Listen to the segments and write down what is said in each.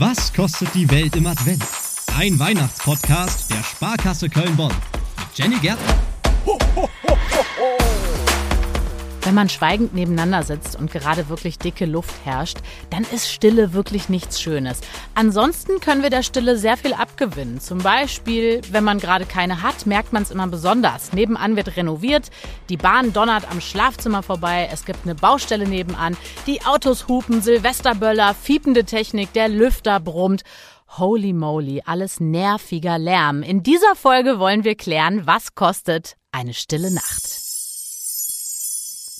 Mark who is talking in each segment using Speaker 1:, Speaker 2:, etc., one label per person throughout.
Speaker 1: Was kostet die Welt im Advent? Ein Weihnachtspodcast der Sparkasse Köln-Bonn mit Jenny Gärtner. Ho, ho, ho,
Speaker 2: wenn man schweigend nebeneinander sitzt und gerade wirklich dicke Luft herrscht, dann ist Stille wirklich nichts Schönes. Ansonsten können wir der Stille sehr viel abgewinnen. Zum Beispiel, wenn man gerade keine hat, merkt man es immer besonders. Nebenan wird renoviert, die Bahn donnert am Schlafzimmer vorbei, es gibt eine Baustelle nebenan, die Autos hupen, Silvesterböller, fiepende Technik, der Lüfter brummt. Holy moly, alles nerviger Lärm. In dieser Folge wollen wir klären, was kostet eine stille Nacht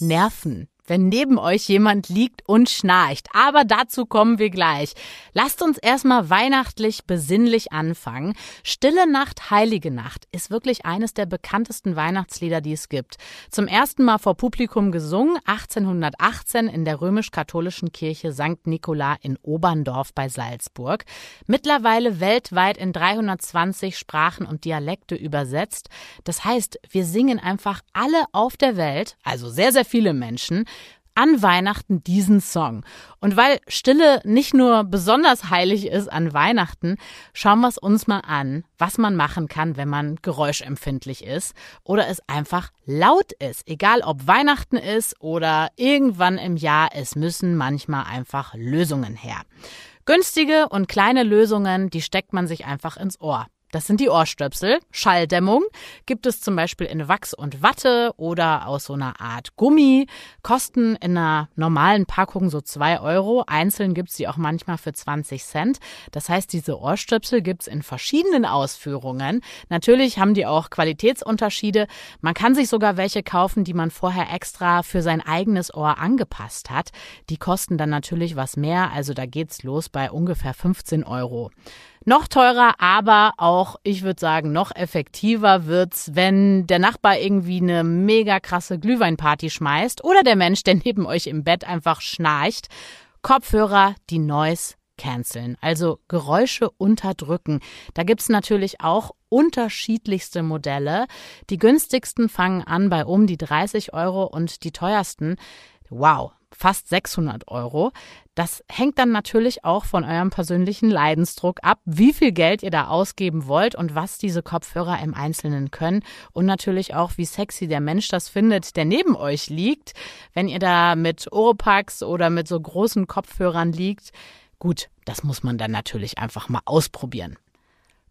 Speaker 2: nerven wenn neben euch jemand liegt und schnarcht. Aber dazu kommen wir gleich. Lasst uns erstmal weihnachtlich besinnlich anfangen. Stille Nacht, Heilige Nacht ist wirklich eines der bekanntesten Weihnachtslieder, die es gibt. Zum ersten Mal vor Publikum gesungen 1818 in der römisch-katholischen Kirche St. Nikola in Oberndorf bei Salzburg. Mittlerweile weltweit in 320 Sprachen und Dialekte übersetzt. Das heißt, wir singen einfach alle auf der Welt, also sehr, sehr viele Menschen, an Weihnachten diesen Song. Und weil Stille nicht nur besonders heilig ist an Weihnachten, schauen wir es uns mal an, was man machen kann, wenn man geräuschempfindlich ist oder es einfach laut ist. Egal ob Weihnachten ist oder irgendwann im Jahr, es müssen manchmal einfach Lösungen her. Günstige und kleine Lösungen, die steckt man sich einfach ins Ohr. Das sind die Ohrstöpsel. Schalldämmung gibt es zum Beispiel in Wachs und Watte oder aus so einer Art Gummi. Kosten in einer normalen Packung so zwei Euro. Einzeln gibt's die auch manchmal für 20 Cent. Das heißt, diese Ohrstöpsel gibt's in verschiedenen Ausführungen. Natürlich haben die auch Qualitätsunterschiede. Man kann sich sogar welche kaufen, die man vorher extra für sein eigenes Ohr angepasst hat. Die kosten dann natürlich was mehr. Also da geht's los bei ungefähr 15 Euro. Noch teurer, aber auch, ich würde sagen, noch effektiver wird's, wenn der Nachbar irgendwie eine mega krasse Glühweinparty schmeißt oder der Mensch, der neben euch im Bett einfach schnarcht. Kopfhörer, die Noise canceln, also Geräusche unterdrücken. Da gibt's natürlich auch unterschiedlichste Modelle. Die günstigsten fangen an bei um die 30 Euro und die teuersten, wow, fast 600 Euro. Das hängt dann natürlich auch von eurem persönlichen Leidensdruck ab, wie viel Geld ihr da ausgeben wollt und was diese Kopfhörer im Einzelnen können und natürlich auch, wie sexy der Mensch das findet, der neben euch liegt. Wenn ihr da mit Oropax oder mit so großen Kopfhörern liegt, gut, das muss man dann natürlich einfach mal ausprobieren.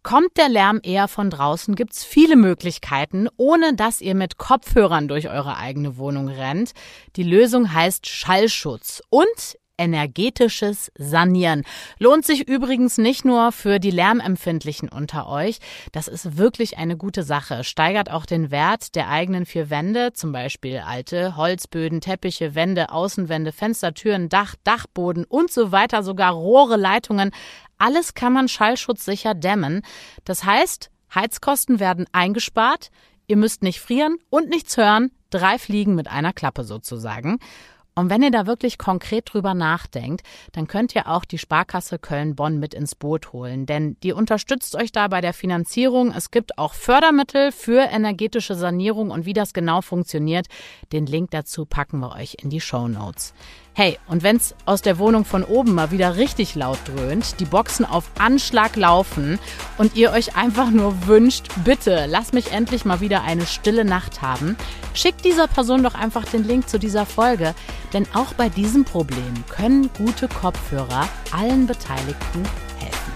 Speaker 2: Kommt der Lärm eher von draußen, gibt's viele Möglichkeiten, ohne dass ihr mit Kopfhörern durch eure eigene Wohnung rennt. Die Lösung heißt Schallschutz und energetisches Sanieren. Lohnt sich übrigens nicht nur für die Lärmempfindlichen unter euch. Das ist wirklich eine gute Sache. Steigert auch den Wert der eigenen vier Wände, zum Beispiel alte Holzböden, Teppiche, Wände, Außenwände, Fenster, Türen, Dach, Dachboden und so weiter, sogar Rohre, Leitungen. Alles kann man schallschutzsicher dämmen. Das heißt, Heizkosten werden eingespart, ihr müsst nicht frieren und nichts hören, drei Fliegen mit einer Klappe sozusagen. Und wenn ihr da wirklich konkret drüber nachdenkt, dann könnt ihr auch die Sparkasse Köln-Bonn mit ins Boot holen, denn die unterstützt euch da bei der Finanzierung. Es gibt auch Fördermittel für energetische Sanierung und wie das genau funktioniert, den Link dazu packen wir euch in die Show Notes. Hey, und wenn's aus der Wohnung von oben mal wieder richtig laut dröhnt, die Boxen auf Anschlag laufen und ihr euch einfach nur wünscht, bitte lass mich endlich mal wieder eine stille Nacht haben, schickt dieser Person doch einfach den Link zu dieser Folge, denn auch bei diesem Problem können gute Kopfhörer allen Beteiligten helfen.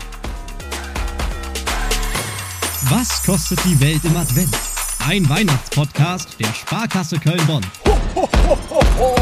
Speaker 1: Was kostet die Welt im Advent? Ein Weihnachtspodcast der Sparkasse Köln-Bonn. Ho, ho, ho,